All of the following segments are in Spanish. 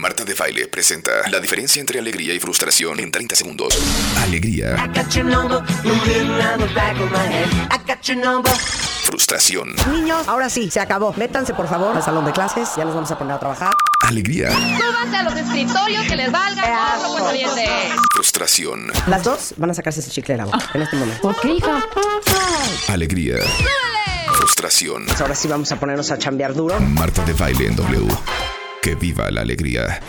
Marta de Baile presenta la diferencia entre alegría y frustración en 30 segundos. Alegría. Frustración. Niños, ahora sí, se acabó. Métanse por favor al salón de clases, ya nos vamos a poner a trabajar. Alegría. Súbanse a los escritorios que les valga. Frustración. Las dos van a sacarse ese chicle de la boca en este momento. Ok, hija. Alegría. Frustración. Ahora sí vamos a ponernos a chambear duro. Marta de Baile en W. Que viva la alegría.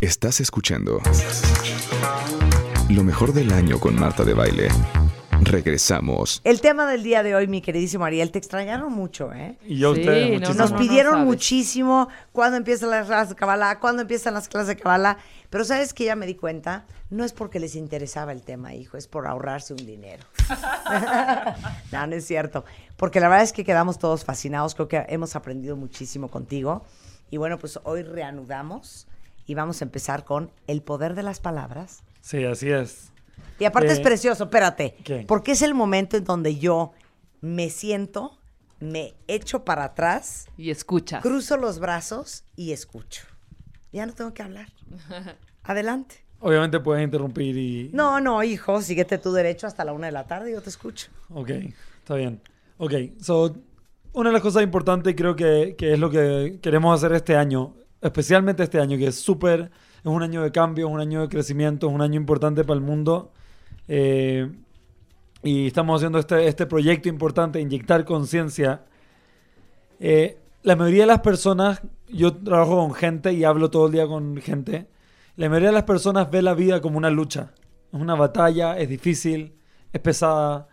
Estás escuchando lo mejor del año con Marta de Baile. Regresamos. El tema del día de hoy, mi queridísimo Ariel, te extrañaron mucho, ¿eh? Y yo Sí, ustedes no, muchísimo. Nos no, pidieron muchísimo cuándo empiezan las clases de Kabbalah, cuándo empiezan las clases de Kabbalah. Pero ¿sabes que Ya me di cuenta, no es porque les interesaba el tema, hijo, es por ahorrarse un dinero. no, no es cierto. Porque la verdad es que quedamos todos fascinados, creo que hemos aprendido muchísimo contigo. Y bueno, pues hoy reanudamos y vamos a empezar con el poder de las palabras. Sí, así es. Y aparte es Eh, precioso, espérate. ¿qué? Porque es el momento en donde yo me siento, me echo para atrás, Y escuchas. cruzo los brazos y escucho. Ya no tengo que hablar. Adelante. Obviamente puedes interrumpir y... No, no, hijo, síguete tu derecho hasta la una de la tarde y yo te escucho. Ok, está bien. Ok, so, una de las cosas importantes creo que, que es lo que queremos hacer este año, especialmente este año, que es súper, es un año de cambio, es un año de crecimiento, es un año importante para el mundo. eh, y estamos haciendo este, este proyecto importante, inyectar conciencia. Eh, la mayoría de las personas, yo trabajo con gente y hablo todo el día con gente, la mayoría de las personas ve la vida como una lucha. Es una batalla, es difícil, es pesada.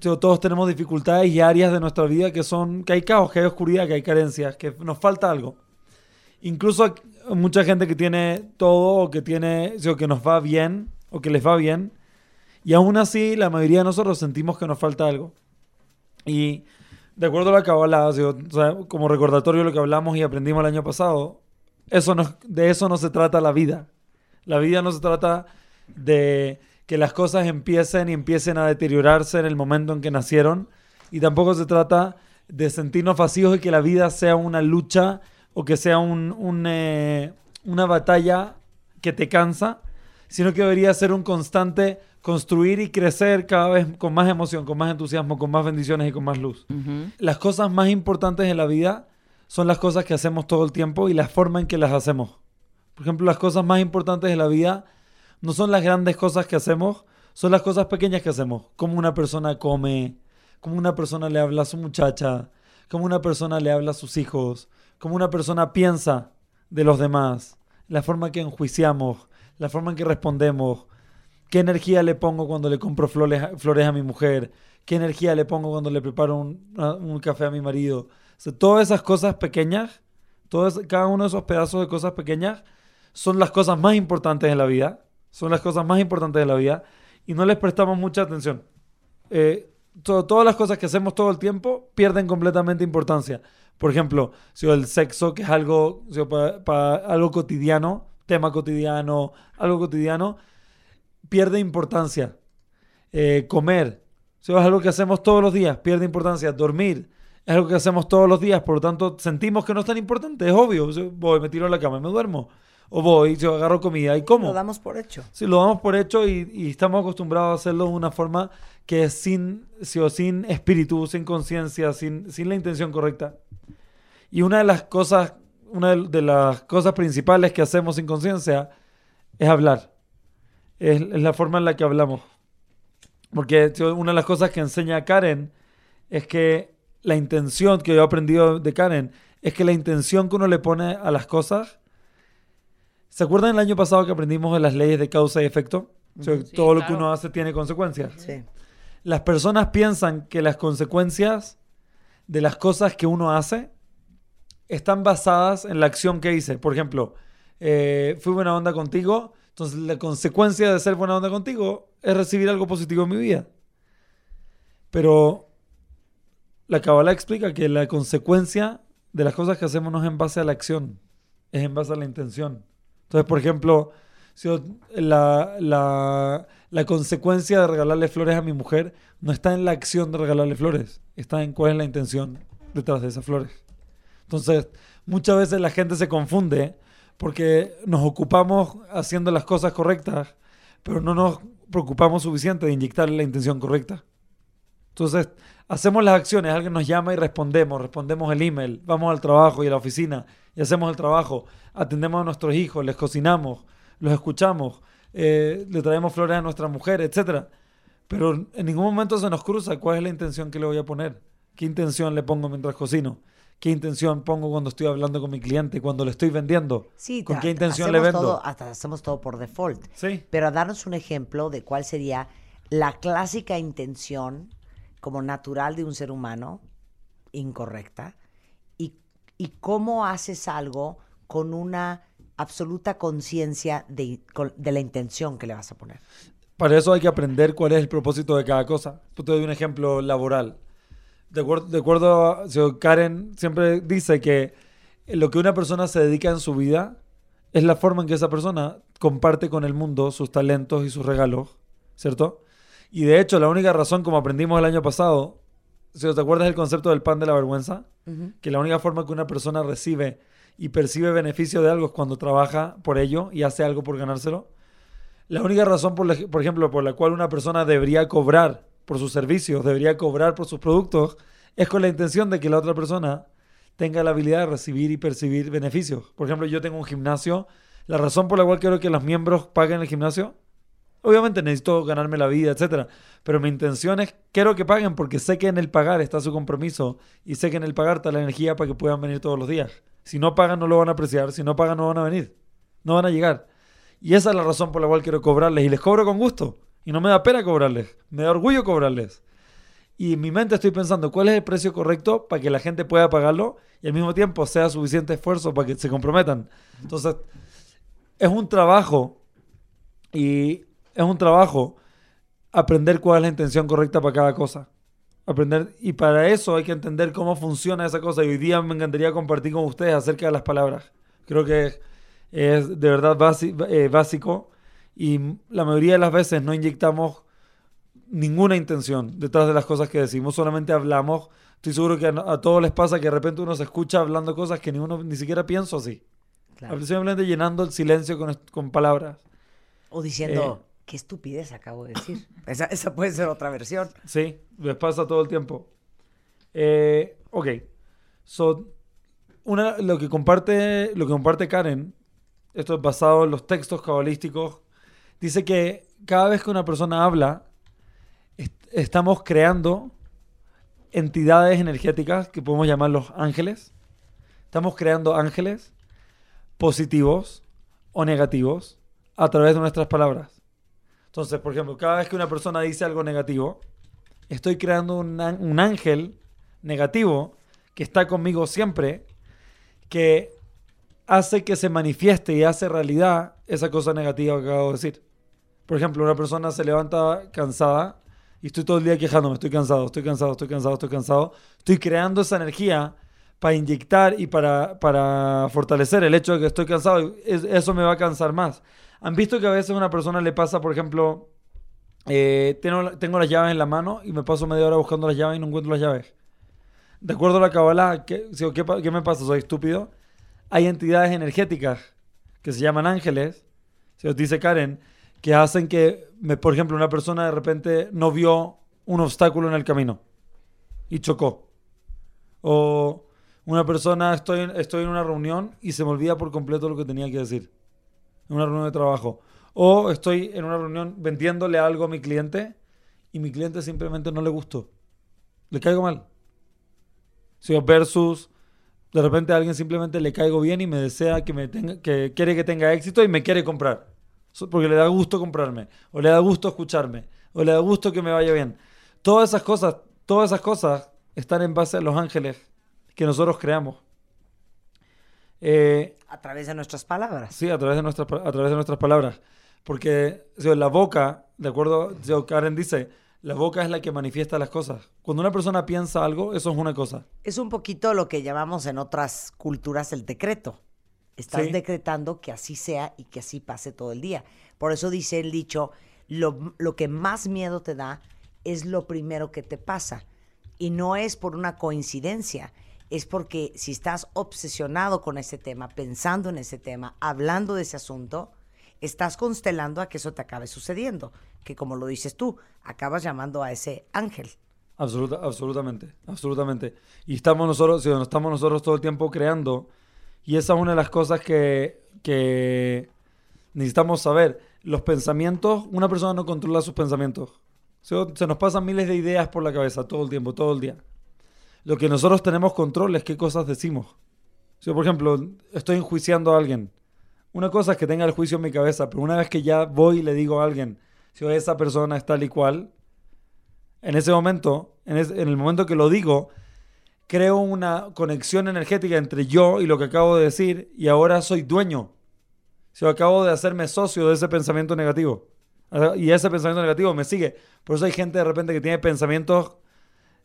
Todos tenemos dificultades y áreas de nuestra vida que son, que hay caos, que hay oscuridad, que hay carencias, que nos falta algo. Incluso mucha gente que tiene todo o que tiene, o que nos va bien o que les va bien. Y aún así, la mayoría de nosotros sentimos que nos falta algo. Y de acuerdo a la Kabbalah, como recordatorio de lo que hablamos y aprendimos el año pasado, eso de eso no se trata la vida. La vida no se trata de que las cosas empiecen y empiecen a deteriorarse en el momento en que nacieron. Y tampoco se trata de sentirnos vacíos y que la vida sea una lucha o que sea un- un, eh, una batalla que te cansa, sino que debería ser un constante construir y crecer cada vez con más emoción, con más entusiasmo, con más bendiciones y con más luz. Las cosas más importantes en la vida son las cosas que hacemos todo el tiempo y la forma en que las hacemos. Por ejemplo, las cosas más importantes de la vida no son las grandes cosas que hacemos, son las cosas pequeñas que hacemos. Como una persona come, como una persona le habla a su muchacha, como una persona le habla a sus hijos, como una persona piensa de los demás, la forma en que enjuiciamos, la forma en que respondemos, qué energía le pongo cuando le compro flores, a mi mujer, qué energía le pongo cuando le preparo un, café a mi marido. Todas esas cosas pequeñas, todas, cada uno de esos pedazos de cosas pequeñas son las cosas más importantes de la vida, son las cosas más importantes de la vida y no les prestamos mucha atención. Eh, to- todas las cosas que hacemos todo el tiempo pierden completamente importancia. Por ejemplo, si el sexo, que es algo, algo cotidiano, tema cotidiano, algo cotidiano, pierde importancia. Eh, comer, si es algo que hacemos todos los días, pierde importancia. Dormir, es algo que hacemos todos los días, por lo tanto sentimos que no es tan importante, es obvio. Voy, me tiro a la cama y me duermo. O voy, yo agarro comida y como. Lo damos por hecho. Sí, lo damos por hecho y, y estamos acostumbrados a hacerlo de una forma que es sin, sí, o sin espíritu, sin conciencia, sin, sin la intención correcta. Y una de las cosas, una de- las cosas principales que hacemos sin conciencia es hablar. Es, es la forma en la que hablamos. Porque una de las cosas que enseña Karen es que la intención que yo he aprendido de Karen es que la intención que uno le pone a las cosas ¿Se acuerdan el año pasado que aprendimos de las leyes de causa y efecto? O sea, Sí, todo lo que uno hace tiene consecuencias. Sí. Las personas piensan que las consecuencias de las cosas que uno hace están basadas en la acción que hice. Por ejemplo, eh, fui buena onda contigo, entonces la consecuencia de ser buena onda contigo es recibir algo positivo en mi vida. Pero la Kabbalah explica que la consecuencia de las cosas que hacemos no es en base a la acción, es en base a la intención. Entonces, por ejemplo, si la, la- la consecuencia de regalarle flores a mi mujer no está en la acción de regalarle flores, está en cuál es la intención detrás de esas flores. Entonces, muchas veces la gente se confunde porque nos ocupamos haciendo las cosas correctas, pero no nos preocupamos suficiente de inyectarle la intención correcta. Entonces, hacemos las acciones, alguien nos llama y respondemos, respondemos el email, vamos al trabajo y a la oficina y hacemos el trabajo, atendemos a nuestros hijos, les cocinamos, los escuchamos, eh, le traemos flores a nuestra mujer, etc. Pero en ningún momento se nos cruza cuál es la intención que le voy a poner, qué intención le pongo mientras cocino, qué intención pongo cuando estoy hablando con mi cliente, cuando le estoy vendiendo, Sí, con qué intención le vendo. todo- hasta hacemos todo por default. Sí. Pero darnos un ejemplo de cuál sería la clásica intención como natural de un ser humano, incorrecta, y, y cómo haces algo con una absoluta conciencia de, de la intención que le vas a poner. Para eso hay que aprender cuál es el propósito de cada cosa. Yo te doy un ejemplo laboral. De acuerdo, de acuerdo a Karen siempre dice que lo que una persona se dedica en su vida es la forma en que esa persona comparte con el mundo sus talentos y sus regalos, ¿cierto? Y de hecho, la única razón, como aprendimos el año pasado, si te acuerdas del concepto del pan de la vergüenza, que la única forma que una persona recibe y percibe beneficio de algo es cuando trabaja por ello y hace algo por ganárselo. La única razón, por, la- por ejemplo, por la cual una persona debería cobrar por sus servicios, debería cobrar por sus productos, es con la intención de que la otra persona tenga la habilidad de recibir y percibir beneficios. Por ejemplo, yo tengo un gimnasio. La razón por la cual quiero que los miembros paguen el gimnasio, obviamente necesito ganarme la vida, etcétera. Pero mi intención es, quiero que paguen porque sé que en el pagar está su compromiso y sé que en el pagar está la energía para que puedan venir todos los días. Si no pagan, no lo van a apreciar. Si no pagan, no van a venir. No van a llegar. Y esa es la razón por la cual quiero cobrarles. Y les cobro con gusto. Y no me da pena cobrarles. Me da orgullo cobrarles. Y en mi mente estoy pensando cuál es el precio correcto para que la gente pueda pagarlo y al mismo tiempo sea suficiente esfuerzo para que se comprometan. Entonces, es un trabajo y es un trabajo aprender cuál es la intención correcta para cada cosa. Aprender, y para eso hay que entender cómo funciona esa cosa. Y hoy día me encantaría compartir con ustedes acerca de las palabras. Creo que es de verdad eh, básico y la mayoría de las veces no inyectamos ninguna intención detrás de las cosas que decimos, solamente hablamos. Estoy seguro que a, a todos les pasa que de repente uno se escucha hablando cosas que ni uno ni siquiera piensa así. Claro. Simplemente llenando el silencio con, con palabras. O diciendo, Eh. Qué estupidez acabo de decir. esa, puede ser otra versión. Sí, les pasa todo el tiempo. Eh, ok. So, una, lo, que comparte, lo que comparte Karen, esto es basado en los textos cabalísticos, dice que cada vez que una persona habla, est- estamos creando entidades energéticas que podemos llamar los ángeles. Estamos creando ángeles positivos o negativos a través de nuestras palabras. Entonces, por ejemplo, cada vez que una persona dice algo negativo, estoy creando un, un ángel negativo que está conmigo siempre, que hace que se manifieste y hace realidad esa cosa negativa que acabo de decir. Por ejemplo, una persona se levanta cansada y estoy todo el día quejándome, estoy cansado, estoy cansado, estoy cansado, estoy cansado. Estoy creando esa energía para inyectar y para, para fortalecer el hecho de que estoy cansado. Eso me va a cansar más. ¿Han visto que a veces una persona le pasa, por ejemplo, eh, tengo, las llaves en la mano y me paso media hora buscando las llaves y no encuentro las llaves? De acuerdo a la Kabbalah, ¿qué, si- ¿qué, pa- qué me pasa? ¿Soy estúpido? Hay entidades energéticas que se llaman ángeles, se os dice Karen, que hacen que, por ejemplo, una persona de repente no vio un obstáculo en el camino y chocó. O una persona, estoy, estoy en una reunión y se me olvida por completo lo que tenía que decir. En una reunión de trabajo. O estoy en una reunión vendiéndole algo a mi cliente y mi cliente simplemente no le gustó. Le caigo mal. O versus de repente a alguien simplemente le caigo bien y me desea que me tenga, que quiere que tenga éxito y me quiere comprar. Porque le da gusto comprarme, o le da gusto escucharme, o le da gusto que me vaya bien. Todas esas cosas, todas esas cosas están en base a los ángeles que nosotros creamos. Eh, A través de nuestras palabras. Sí, a través de nuestras, a través de nuestras palabras. Porque o sea, la boca, de acuerdo, o sea, Karen dice, la boca es la que manifiesta las cosas. Cuando una persona piensa algo, eso es una cosa. Es un poquito lo que llamamos en otras culturas el decreto. Estás Sí. decretando que así sea y que así pase todo el día. Por eso dice el dicho, lo, lo que más miedo te da es lo primero que te pasa. Y no es por una coincidencia, es porque si estás obsesionado con ese tema, pensando en ese tema, hablando de ese asunto, estás constelando a que eso te acabe sucediendo. Que como lo dices tú, acabas llamando a ese ángel. Absoluta, absolutamente, absolutamente. Y estamos nosotros, sí, estamos nosotros todo el tiempo creando. Y esa es una de las cosas que, que necesitamos saber. Los pensamientos, una persona no controla sus pensamientos. Se nos pasan miles de ideas por la cabeza todo el tiempo, todo el día. Lo que nosotros tenemos control es qué cosas decimos. Si, por ejemplo, estoy enjuiciando a alguien. Una cosa es que tenga el juicio en mi cabeza, pero una vez que ya voy y le digo a alguien, si esa persona es tal y cual, en ese momento, en, el momento que lo digo, creo una conexión energética entre yo y lo que acabo de decir y ahora soy dueño. Si acabo de hacerme socio de ese pensamiento negativo. Y ese pensamiento negativo me sigue. Por eso hay gente de repente que tiene pensamientos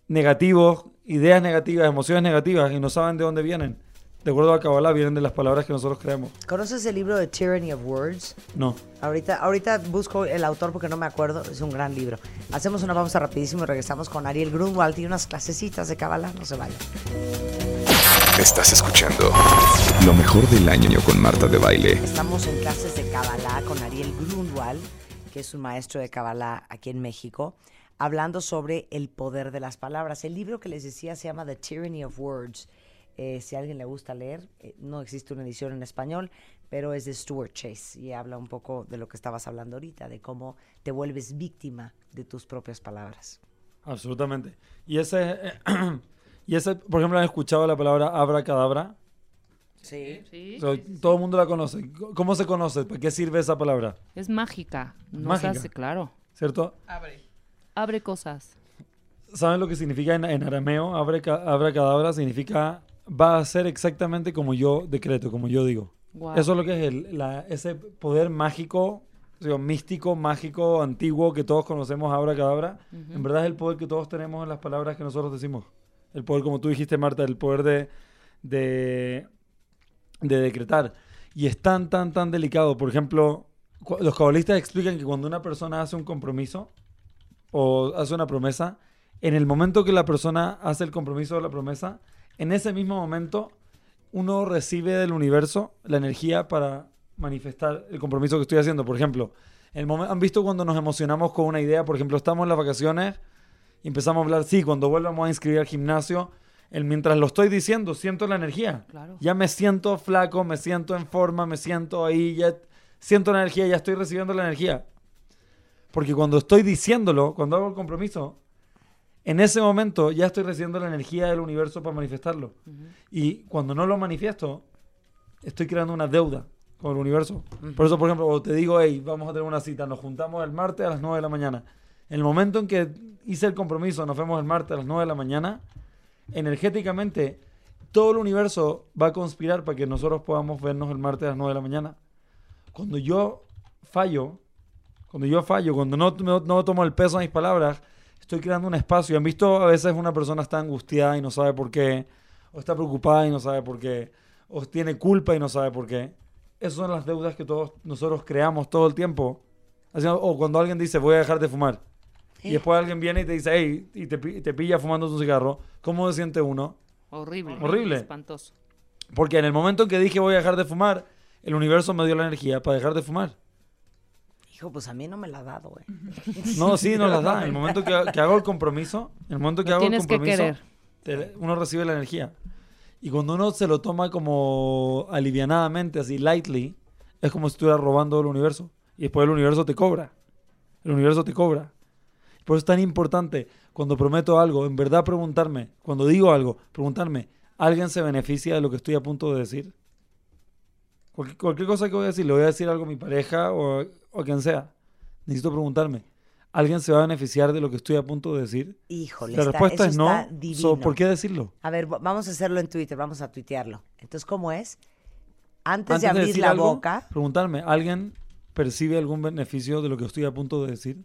negativos, ideas negativas, emociones negativas y no saben de dónde vienen. De acuerdo a Kabbalah, vienen de las palabras que nosotros creamos. ¿Conoces el libro de Tyranny of Words? No. Ahorita, ahorita busco el autor porque no me acuerdo, es un gran libro. Hacemos una pausa rapidísimo y regresamos con Ariel Grunwald y unas clasecitas de Kabbalah, no se vayan. Estás escuchando lo mejor del año con Marta de Baile. Estamos en clases de Kabbalah con Ariel Grunwald, que es un maestro de Kabbalah aquí en México, hablando sobre el poder de las palabras. El libro que les decía se llama The Tyranny of Words. Eh, si a alguien le gusta leer, eh, no existe una edición en español, pero es de Stuart Chase y habla un poco de lo que estabas hablando ahorita, de cómo te vuelves víctima de tus propias palabras. Absolutamente. Y ese, y ese, por ejemplo, han escuchado la palabra abracadabra. Sí. Sí. O sea, todo el mundo la conoce. ¿Cómo se conoce? ¿Para qué sirve esa palabra? Es mágica. Nos Mágica. hace, claro. ¿Cierto? Abre cosas. ¿Saben lo que significa en, en arameo? Abraca- Abracadabra significa va a ser exactamente como yo decreto, como yo digo. Eso es lo que es el- la- ese poder mágico, místico, mágico, antiguo que todos conocemos, abracadabra. En verdad es el poder que todos tenemos en las palabras que nosotros decimos. El poder, como tú dijiste, Marta, el poder de, de, de decretar. Y es tan, tan, tan delicado. Por ejemplo, los cabalistas explican que cuando una persona hace un compromiso o hace una promesa, en el momento que la persona hace el compromiso o la promesa, en ese mismo momento uno recibe del universo la energía para manifestar el compromiso que estoy haciendo. Por ejemplo, el ¿han visto cuando nos emocionamos con una idea? Por ejemplo, estamos en las vacaciones y empezamos a hablar, sí, cuando vuelvamos a inscribir al gimnasio, el, mientras lo estoy diciendo, siento la energía. Claro. Ya me siento flaco, me siento en forma, me siento ahí, ya siento la energía, ya estoy recibiendo la energía. Porque cuando estoy diciéndolo, cuando hago el compromiso, en ese momento ya estoy recibiendo la energía del universo para manifestarlo. Y cuando no lo manifiesto, estoy creando una deuda con el universo. Por eso, por ejemplo, te digo, hey, vamos a tener una cita, nos juntamos el martes a las 9 de la mañana. En el momento en que hice el compromiso, nos vemos el martes a las 9 de la mañana, energéticamente todo el universo va a conspirar para que nosotros podamos vernos el martes a las 9 de la mañana. Cuando yo fallo, cuando yo fallo, cuando no, no, no tomo el peso de mis palabras, estoy creando un espacio. ¿Han visto a veces una persona está angustiada y no sabe por qué? O está preocupada y no sabe por qué? O tiene culpa y no sabe por qué. Esas son las deudas que todos nosotros creamos todo el tiempo. Haciendo- O cuando alguien dice, voy a dejar de fumar. Y después alguien viene y te dice, hey, y te, te pilla fumando un cigarro. ¿Cómo se siente uno? Horrible. Horrible. Espantoso. Porque en el momento en que dije voy a dejar de fumar, el universo me dio la energía para dejar de fumar. Hijo, pues a mí no me la ha dado, güey. No, sí, nos las da. En el momento que, que hago el compromiso, en el momento que Lo hago el tienes que compromiso, querer. te- uno recibe la energía. Y cuando uno se lo toma como alivianadamente, así lightly, es como si estuviera robando el universo. Y después el universo te cobra. El universo te cobra. Por eso es tan importante cuando prometo algo, en verdad preguntarme, cuando digo algo, preguntarme, ¿alguien se beneficia de lo que estoy a punto de decir? Cualquier, cualquier cosa que voy a decir, le voy a decir algo a mi pareja o, o a quien sea. Necesito preguntarme, ¿alguien se va a beneficiar de lo que estoy a punto de decir? Híjole, La está- respuesta eso es no. está divino. So, ¿Por qué decirlo? A ver, va- vamos a hacerlo en Twitter, vamos a tuitearlo. Entonces, ¿cómo es? Antes, de abrir la algo, boca, Preguntarme, ¿alguien percibe algún beneficio de lo que estoy a punto de decir?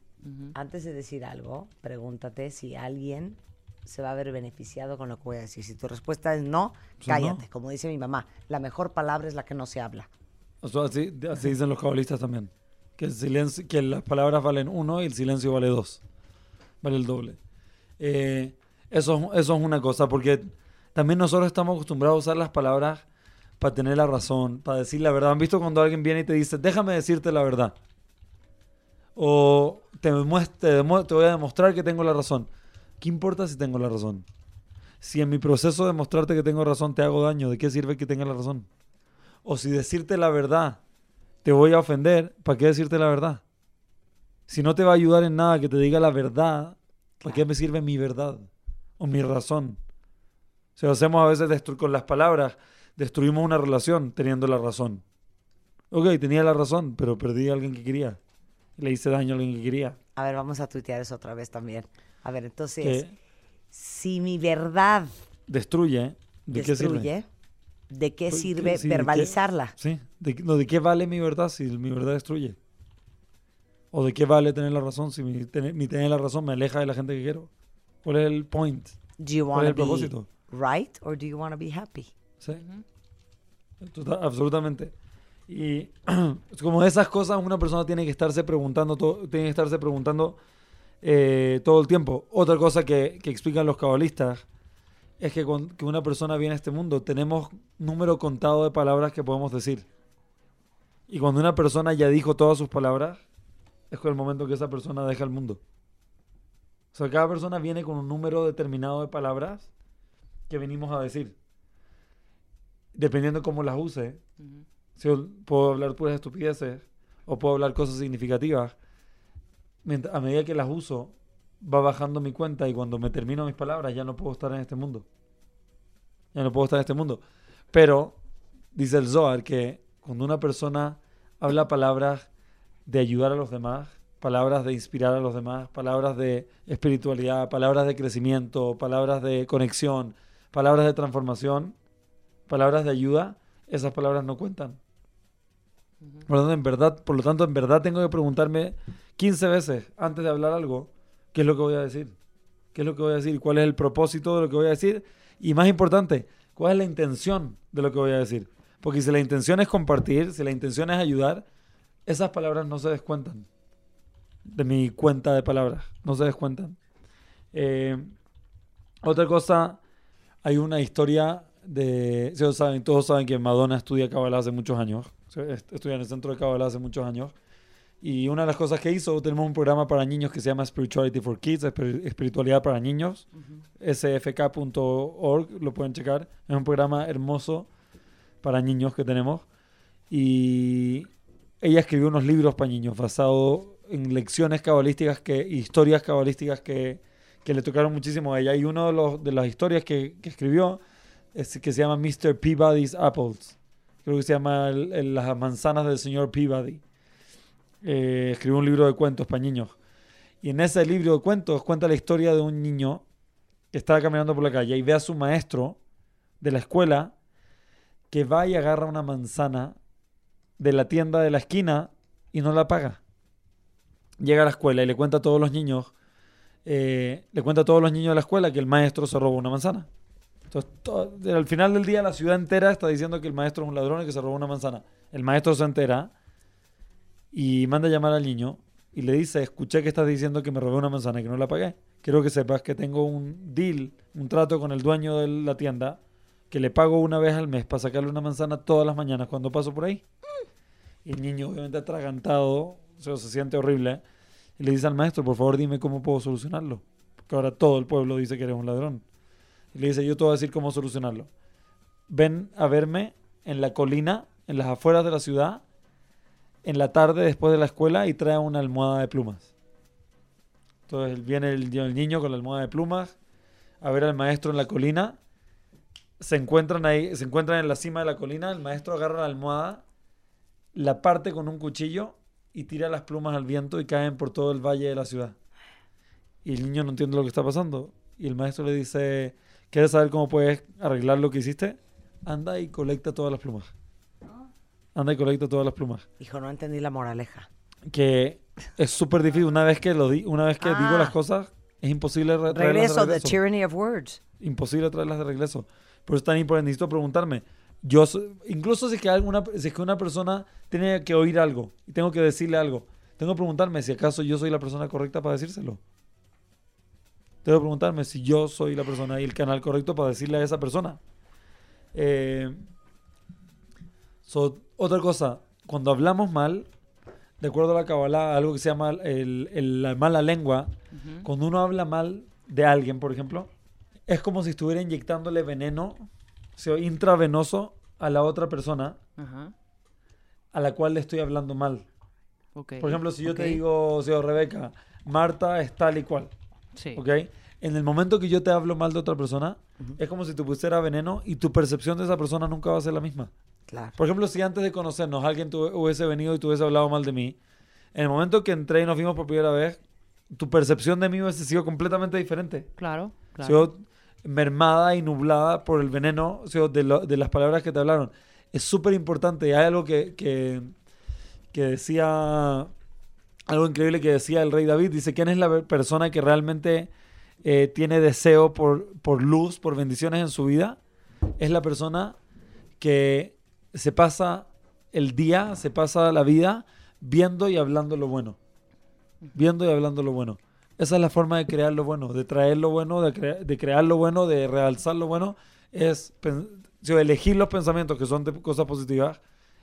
antes de decir algo, pregúntate si alguien se va a ver beneficiado con lo que voy a decir. Si tu respuesta es no, Pues cállate. no. Como dice mi mamá, la mejor palabra es la que no se habla. O sea, así, así dicen los cabalistas también. Que, el silencio, que las palabras valen uno y el silencio vale dos. Vale el doble. Eh, eso, es- eso es una cosa, porque También nosotros estamos acostumbrados a usar las palabras para tener la razón, para decir la verdad. ¿Han visto cuando alguien viene y te dice, déjame decirte la verdad? O te, te te voy a demostrar que tengo la razón. ¿Qué importa si tengo la razón? Si en mi proceso de mostrarte que tengo razón te hago daño, ¿de qué sirve que tenga la razón? O si decirte la verdad te voy a ofender, ¿para qué decirte la verdad? Si no te va a ayudar en nada que te diga la verdad, ¿para qué me sirve mi verdad o mi razón? O sea, hacemos a veces con las palabras, destruimos una relación teniendo la razón. Ok, tenía la razón, pero perdí a alguien que quería. Le hice daño a alguien que quería. A ver, vamos a tuitear eso otra vez también. A ver, entonces, Que si mi verdad destruye, ¿de qué sirve? destruye, ¿de qué Pues, sirve sí, ¿de qué? verbalizarla? Sí, ¿de, qué- no, ¿de qué vale mi verdad si mi verdad destruye? ¿O de qué vale tener la razón si mi, tener, mi tener la razón me aleja de la gente que quiero? ¿Cuál es el point? Do you ¿Cuál want es to el be propósito? right or do you want to be happy? Sí. Total- absolutamente. Y como esas cosas una persona tiene que estarse preguntando, to- tiene que estarse preguntando eh, todo el tiempo. Otra cosa que, que explican los cabalistas es que cuando que una persona viene a este mundo tenemos número contado de palabras que podemos decir. Y cuando una persona ya dijo todas sus palabras, es con el momento que esa persona deja el mundo. O sea, cada persona viene con un número determinado de palabras que venimos a decir dependiendo cómo las use, Ujú. si yo puedo hablar puras estupideces o puedo hablar cosas significativas, a medida que las uso, va bajando mi cuenta y cuando me termino mis palabras ya no puedo estar en este mundo. Ya no puedo estar en este mundo. Pero, dice el Zohar, que cuando una persona habla palabras de ayudar a los demás, palabras de inspirar a los demás, palabras de espiritualidad, palabras de crecimiento, palabras de conexión, palabras de transformación, palabras de ayuda, esas palabras no cuentan. Por lo tanto, en verdad, por lo tanto, en verdad tengo que preguntarme 15 veces antes de hablar algo, ¿qué es lo que voy a decir? ¿Qué es lo que voy a decir? ¿Cuál es el propósito de lo que voy a decir? Y más importante, ¿cuál es la intención de lo que voy a decir? Porque si la intención es compartir, si la intención es ayudar, esas palabras no se descuentan de mi cuenta de palabras, no se descuentan. Eh, otra cosa, hay una historia de, si saben, todos saben que Madonna estudia Kabbalah hace muchos años, estudia en el centro de Kabbalah hace muchos años, y una de las cosas que hizo, tenemos un programa para niños que se llama Spirituality for Kids, espi- espiritualidad para niños, sfk.org, lo pueden checar, es un programa hermoso para niños que tenemos, y ella escribió unos libros para niños basados en lecciones cabalísticas, que, historias cabalísticas que, que le tocaron muchísimo a ella, y una de, los, de las historias que, que escribió es que se llama Mr. Peabody's Apples. Creo que se llama el- el- Las manzanas del señor Peabody. Eh, escribió un libro de cuentos para niños. Y en ese libro de cuentos cuenta la historia de un niño que estaba caminando por la calle y ve a su maestro de la escuela que va y agarra una manzana de la tienda de la esquina y no la paga. Llega a la escuela y le cuenta a todos los niños, eh, le cuenta a todos los niños de la escuela que el maestro se robó una manzana. Entonces, to- al final del día la ciudad entera está diciendo que el maestro es un ladrón y que se robó una manzana. El maestro se entera y manda a llamar al niño y le dice, escuché que estás diciendo que me robé una manzana y que no la pagué. Quiero que sepas que tengo un deal, un trato con el dueño de la tienda, que le pago una vez al mes para sacarle una manzana todas las mañanas cuando paso por ahí. Y el niño obviamente atragantado, o sea, se siente horrible, y le dice al maestro, por favor dime cómo puedo solucionarlo. Porque ahora todo el pueblo dice que eres un ladrón. Y le dice, yo te voy a decir cómo solucionarlo. Ven a verme en la colina, en las afueras de la ciudad, en la tarde después de la escuela y trae una almohada de plumas. Entonces viene el, niño con la almohada de plumas a ver al maestro en la colina. Se encuentran ahí, se encuentran en la cima de la colina. El maestro agarra la almohada, la parte con un cuchillo y tira las plumas al viento y caen por todo el valle de la ciudad. Y el niño no entiende lo que está pasando. Y el maestro le dice, ¿quieres saber cómo puedes arreglar lo que hiciste? Anda y colecta todas las plumas. Anda y colecta todas las plumas. Hijo, no entendí la moraleja. Que es súper difícil. Una vez que lo di, una vez que digo Ah. las cosas, es imposible re- traerlas de Regreso, The regreso. Tyranny of Words. Imposible traerlas de regreso. Por eso es tan importante. Necesito preguntarme. Yo, so- incluso si es, que alguna, si es que una persona tiene que oír algo y tengo que decirle algo, tengo que preguntarme si acaso yo soy la persona correcta para decírselo. Debo preguntarme si yo soy la persona y el canal correcto para decirle a esa persona. Eh, so, otra cosa, cuando hablamos mal, de acuerdo a la Kabbalah, algo que se llama el- el- la mala lengua, cuando uno habla mal de alguien, por ejemplo, es como si estuviera inyectándole veneno o sea, intravenoso a la otra persona a la cual le estoy hablando mal. Ok. Por ejemplo, si yo te digo, o sea, Rebeca, Marta es tal y cual, Sí. ¿ok? En el momento que yo te hablo mal de otra persona, es como si te pusiera veneno y tu percepción de esa persona nunca va a ser la misma. Claro. Por ejemplo, si antes de conocernos alguien tu- hubiese venido y tú hubiese hablado mal de mí, en el momento que entré y nos vimos por primera vez, tu percepción de mí hubiese sido completamente diferente. Claro, claro. sido mermada y nublada por el veneno sido de, lo- de las palabras que te hablaron. Es súper importante. Hay algo que, que, que decía, algo increíble que decía el rey David. Dice, ¿quién es la persona que realmente eh, tiene deseo por, por luz, por bendiciones en su vida? Es la persona que se pasa el día, se pasa la vida viendo y hablando lo bueno. Viendo y hablando lo bueno. Esa es la forma de crear lo bueno, de traer lo bueno, de, de crear lo bueno, de realzar lo bueno. Es elegir los pensamientos que son de cosas positivas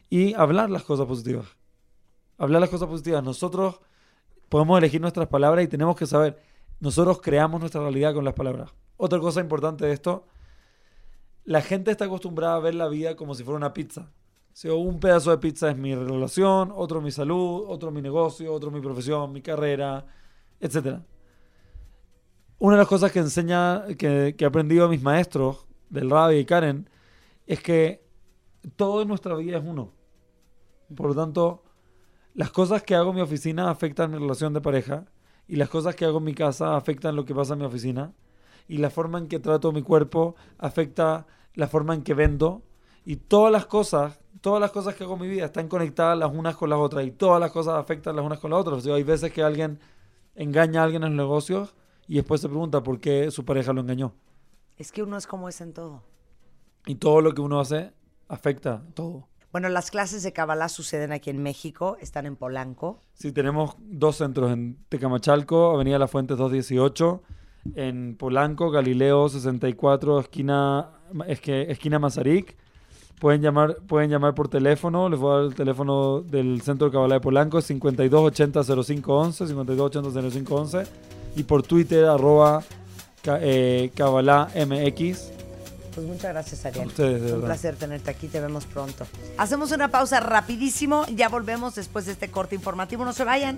y hablar las cosas positivas. Hablar las cosas positivas. Nosotros podemos elegir nuestras palabras y tenemos que saber, nosotros creamos nuestra realidad con las palabras. Otra cosa importante de esto, la gente está acostumbrada a ver la vida como si fuera una pizza. Si un pedazo de pizza es mi relación, otro mi salud, otro mi negocio, otro mi profesión, mi carrera, etc. Una de las cosas que enseña, que, he aprendido a mis maestros, del Rabbi y Karen, es que todo en nuestra vida es uno. Por lo tanto, las cosas que hago en mi oficina afectan mi relación de pareja y las cosas que hago en mi casa afectan lo que pasa en mi oficina y la forma en que trato mi cuerpo afecta la forma en que vendo y todas las cosas, todas las cosas que hago en mi vida están conectadas las unas con las otras y todas las cosas afectan las unas con las otras. O sea, hay veces que alguien engaña a alguien en los negocios y después se pregunta por qué su pareja lo engañó. Es que uno es como es en todo. Y todo lo que uno hace afecta todo. Bueno, las clases de Kabbalah suceden aquí en México, están en Polanco. Sí, tenemos dos centros en Tecamachalco, Avenida Las Fuentes 218, en Polanco, Galileo 64, esquina, es que, esquina Mazarik. Pueden llamar, pueden llamar por teléfono, les voy a dar el teléfono del Centro de Kabbalah de Polanco, es 5280-0511, 5280-0511, y por Twitter, arroba eh, MX. Pues muchas gracias, Ariel. ustedes, de Un placer tenerte aquí, te vemos pronto. Hacemos una pausa rapidísimo, ya volvemos después de este corte informativo, no se vayan.